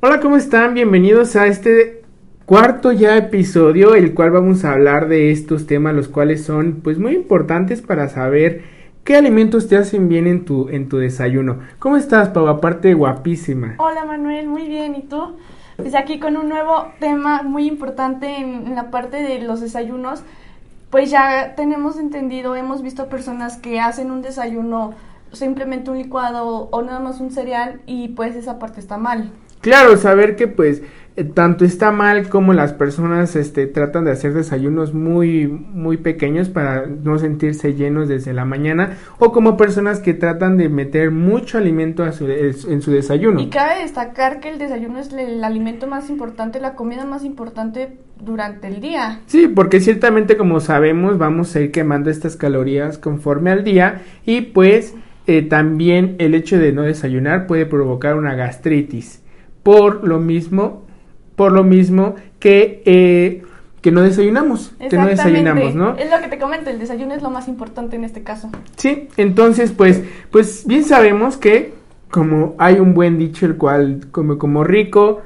Hola, ¿cómo están? Bienvenidos a este cuarto ya episodio, el cual vamos a hablar de estos temas, los cuales son pues muy importantes para saber qué alimentos te hacen bien en tu, en tu desayuno. ¿Cómo estás, Pau? Aparte, guapísima. Hola, Manuel, muy bien. ¿Y tú? Pues aquí con un nuevo tema muy importante en, en la parte de los desayunos. Pues ya tenemos entendido, hemos visto personas que hacen un desayuno simplemente un licuado o nada más un cereal y pues esa parte está mal. Claro, saber que pues eh, tanto está mal como las personas este, tratan de hacer desayunos muy, muy pequeños para no sentirse llenos desde la mañana o como personas que tratan de meter mucho alimento a su, en su desayuno. Y cabe destacar que el desayuno es el alimento más importante, la comida más importante durante el día. Sí, porque ciertamente como sabemos vamos a ir quemando estas calorías conforme al día y pues eh, también el hecho de no desayunar puede provocar una gastritis por lo mismo, por lo mismo que, eh, que no desayunamos, que no desayunamos, ¿no? Es lo que te comento, el desayuno es lo más importante en este caso. Sí, entonces pues, pues bien sabemos que como hay un buen dicho el cual come como rico,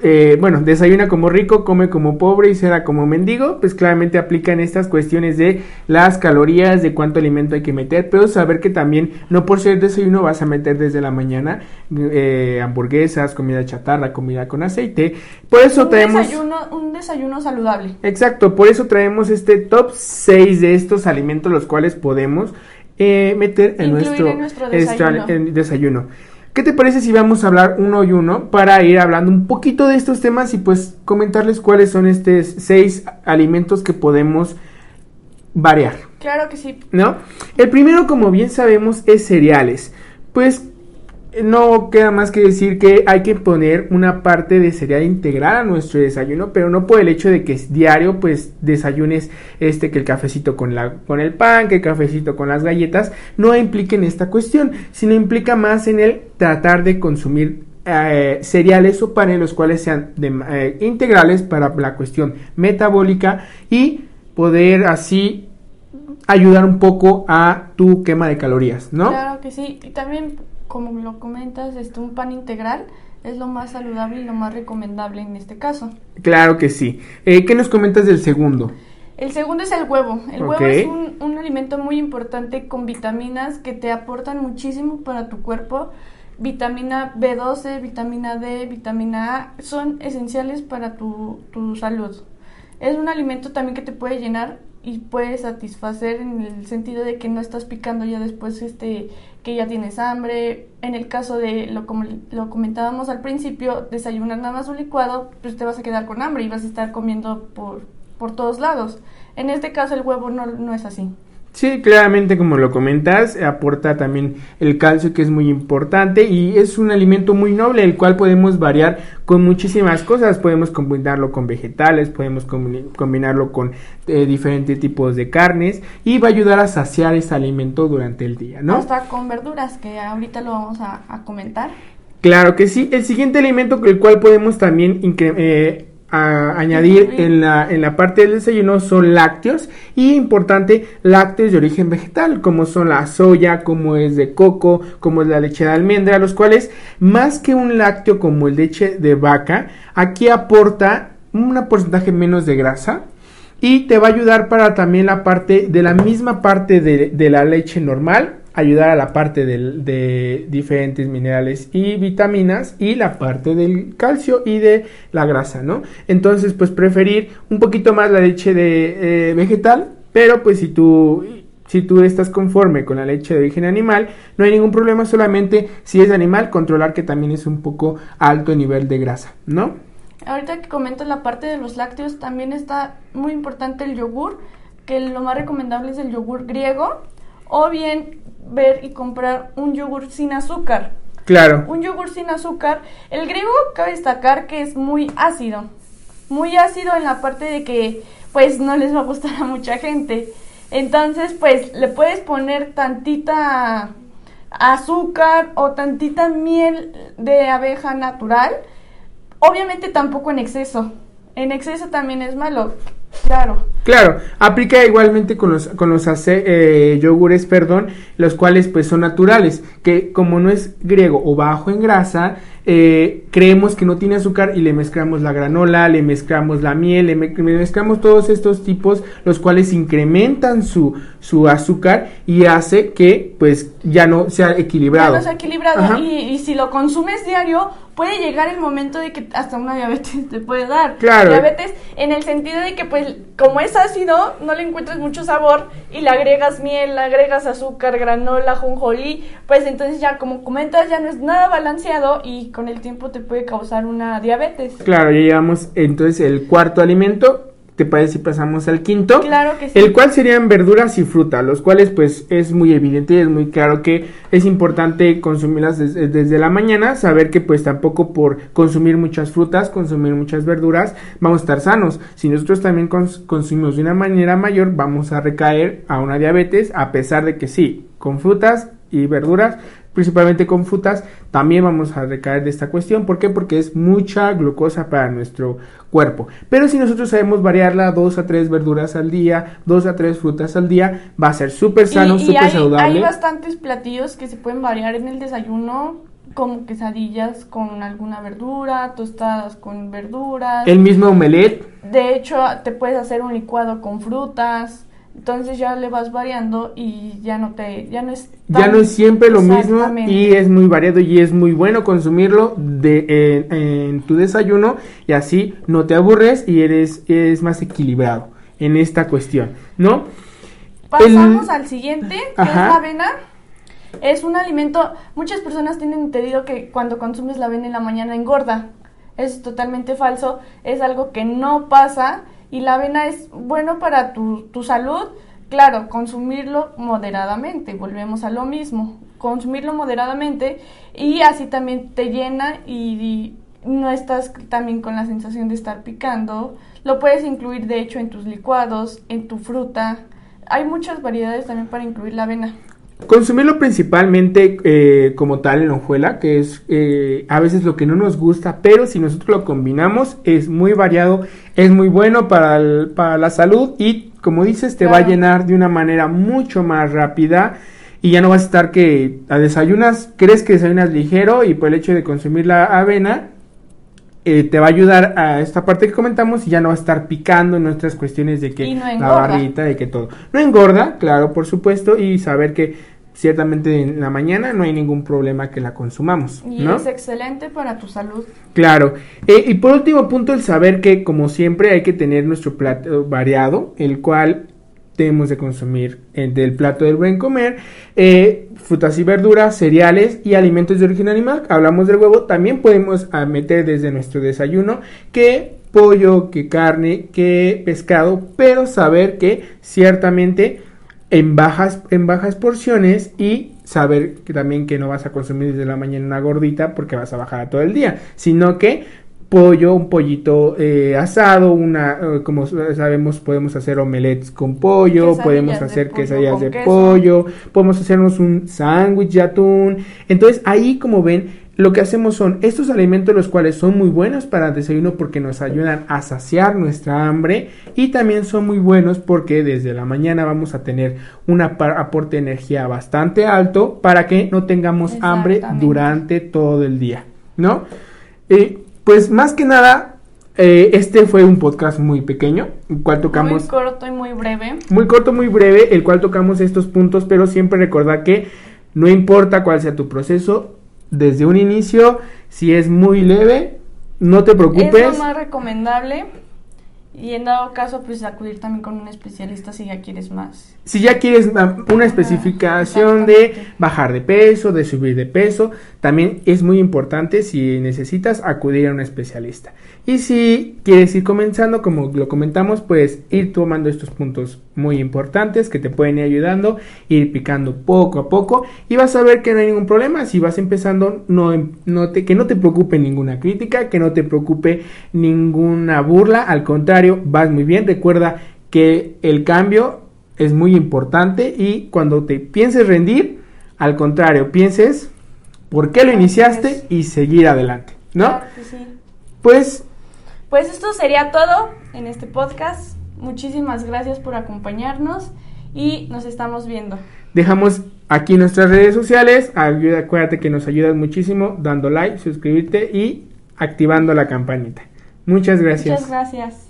eh, bueno, desayuna como rico, come como pobre y será como mendigo, pues claramente aplican estas cuestiones de las calorías, de cuánto alimento hay que meter, pero saber que también no por ser desayuno vas a meter desde la mañana eh, hamburguesas, comida chatarra, comida con aceite. Por eso un traemos... Desayuno, un desayuno saludable. Exacto, por eso traemos este top 6 de estos alimentos los cuales podemos eh, meter en Incluir nuestro, en nuestro desayuno. en desayuno. ¿Qué te parece si vamos a hablar uno y uno para ir hablando un poquito de estos temas y pues comentarles cuáles son estos seis alimentos que podemos variar? Claro que sí. ¿No? El primero, como bien sabemos, es cereales. Pues no queda más que decir que hay que poner una parte de cereal integral a nuestro desayuno, pero no por el hecho de que es diario, pues desayunes este que el cafecito con la con el pan, que el cafecito con las galletas, no implica en esta cuestión, sino implica más en el tratar de consumir eh, cereales o panes los cuales sean de, eh, integrales para la cuestión metabólica y poder así ayudar un poco a tu quema de calorías, ¿no? Claro que sí. Y también, como lo comentas, este, un pan integral es lo más saludable y lo más recomendable en este caso. Claro que sí. Eh, ¿Qué nos comentas del segundo? El segundo es el huevo. El huevo es un, un alimento muy importante con vitaminas que te aportan muchísimo para tu cuerpo. Vitamina B12, vitamina D, vitamina A son esenciales para tu, tu salud. Es un alimento también que te puede llenar y puede satisfacer en el sentido de que no estás picando ya después este que ya tienes hambre. En el caso de lo como lo comentábamos al principio, desayunar nada más un licuado, pues te vas a quedar con hambre y vas a estar comiendo por por todos lados. En este caso el huevo no, no es así. Sí, claramente como lo comentas, aporta también el calcio que es muy importante y es un alimento muy noble el cual podemos variar con muchísimas cosas, podemos combinarlo con vegetales, podemos combi- combinarlo con eh, diferentes tipos de carnes y va a ayudar a saciar ese alimento durante el día, ¿no? Hasta con verduras, que ahorita lo vamos a, a comentar. Claro que sí. El siguiente alimento con el cual podemos también eh, a- añadir en la, en la parte del desayuno son lácteos y importante lácteos de origen vegetal como son la soya, como es de coco, como es la leche de almendra, los cuales más que un lácteo como el leche de vaca, aquí aporta un porcentaje menos de grasa y te va a ayudar para también la parte de la misma parte de, de la leche normal ayudar a la parte de diferentes minerales y vitaminas y la parte del calcio y de la grasa, ¿no? Entonces, pues preferir un poquito más la leche de eh, vegetal, pero pues si tú si tú estás conforme con la leche de origen animal, no hay ningún problema, solamente si es animal, controlar que también es un poco alto nivel de grasa, ¿no? Ahorita que comento la parte de los lácteos, también está muy importante el yogur, que lo más recomendable es el yogur griego, o bien ver y comprar un yogur sin azúcar. Claro. Un yogur sin azúcar. El griego cabe destacar que es muy ácido. Muy ácido en la parte de que pues no les va a gustar a mucha gente. Entonces, pues le puedes poner tantita azúcar o tantita miel de abeja natural. Obviamente tampoco en exceso. En exceso también es malo. Claro. Claro, aplica igualmente con los, con los ace- eh, yogures, perdón, los cuales pues son naturales, que como no es griego o bajo en grasa, eh, creemos que no tiene azúcar y le mezclamos la granola, le mezclamos la miel, le, me- le mezclamos todos estos tipos, los cuales incrementan su, su azúcar y hace que pues ya no sea equilibrado. Ya no sea equilibrado. Y si lo consumes diario, puede llegar el momento de que hasta una diabetes te puede dar. Claro. Diabetes en el sentido de que, pues, como es ácido, no le encuentras mucho sabor y le agregas miel, le agregas azúcar, granola, jonjolí, pues entonces ya, como comentas, ya no es nada balanceado y con el tiempo te puede causar una diabetes. Claro, ya llevamos entonces el cuarto alimento. ¿Te parece si pasamos al quinto? Claro que sí. El cual serían verduras y fruta, los cuales pues es muy evidente y es muy claro que es importante consumirlas des- desde la mañana, saber que pues tampoco por consumir muchas frutas, consumir muchas verduras, vamos a estar sanos. Si nosotros también cons- consumimos de una manera mayor, vamos a recaer a una diabetes, a pesar de que sí, con frutas y verduras, principalmente con frutas, también vamos a recaer de esta cuestión. ¿Por qué? Porque es mucha glucosa para nuestro cuerpo. Pero si nosotros sabemos variarla dos a tres verduras al día, dos a tres frutas al día, va a ser súper sano, súper saludable. hay bastantes platillos que se pueden variar en el desayuno, como quesadillas con alguna verdura, tostadas con verduras. El mismo omelette, De hecho, te puedes hacer un licuado con frutas. Entonces ya le vas variando y ya no te ya no es ya no es siempre lo mismo y es muy variado y es muy bueno consumirlo de, en- en tu desayuno y así no te aburres y eres, eres más equilibrado en esta cuestión, ¿no? Pasamos El- al siguiente, que Ajá. es la avena. Es un alimento, muchas personas tienen entendido que cuando consumes la avena en la mañana engorda. Es totalmente falso, es algo que no pasa y la avena es bueno para tu, tu salud. Claro, consumirlo moderadamente, volvemos a lo mismo, consumirlo moderadamente y así también te llena y, y no estás también con la sensación de estar picando. Lo puedes incluir de hecho en tus licuados, en tu fruta. Hay muchas variedades también para incluir la avena. Consumirlo principalmente eh, como tal en hojuela, que es eh, a veces lo que no nos gusta, pero si nosotros lo combinamos es muy variado, es muy bueno para, el- para la salud y como dices te va a llenar de una manera mucho más rápida y ya no vas a estar que a desayunas, crees que desayunas ligero y por el hecho de consumir la avena eh, te va a ayudar a esta parte que comentamos y ya no va a estar picando en nuestras cuestiones de que no la barrita, de que todo. No engorda, claro, por supuesto, y saber que ciertamente en la mañana no hay ningún problema que la consumamos, Y ¿no? es excelente para tu salud. Claro. Eh, y por último punto, el saber que como siempre hay que tener nuestro plato variado, el cual debemos de consumir eh, del plato del buen comer, eh, frutas y verduras, cereales y alimentos de origen animal. Hablamos del huevo, también podemos ah, meter desde nuestro desayuno que pollo, que carne, que pescado, pero saber que ciertamente en bajas, en bajas porciones y saber que también que no vas a consumir desde la mañana una gordita porque vas a bajar a todo el día, sino que pollo, un pollito eh, asado, una, eh, como sabemos podemos hacer omelets con pollo, podemos de hacer quesadillas de pollo, podemos hacernos un sándwich de atún. Entonces ahí como ven, lo que hacemos son estos alimentos los cuales son muy buenos para el desayuno porque nos ayudan a saciar nuestra hambre y también son muy buenos porque desde la mañana vamos a tener un aporte de energía bastante alto para que no tengamos hambre durante todo el día, ¿no? Eh, pues más que nada, eh, este fue un podcast muy pequeño, el cual tocamos Muy corto y muy breve. muy corto, muy breve, el cual tocamos estos puntos, pero siempre recordar que no importa cuál sea tu proceso, desde un inicio, si es muy leve, no te Es lo preocupes. más recomendable. Y en dado caso, pues acudir también con un especialista si ya quieres más. Si ya quieres una especificación de bajar de peso, de subir de peso, también es muy importante si necesitas acudir a un especialista. Y si quieres ir comenzando, como lo comentamos, puedes ir tomando estos puntos muy importantes que te pueden ir ayudando, ir picando poco a poco y vas a ver que no hay ningún problema. Si vas empezando, no, no te, que no te preocupe ninguna crítica, que no te preocupe ninguna burla, al contrario, vas muy bien. Recuerda que el cambio es muy importante y cuando te pienses rendir, al contrario, pienses por qué lo iniciaste y seguir adelante, ¿no? Pues pues esto sería todo en este podcast. Muchísimas gracias por acompañarnos y nos estamos viendo. Dejamos aquí nuestras redes sociales. acuérdate que nos ayudas muchísimo dando like, suscribirte y activando la campanita. Muchas gracias. Muchas gracias.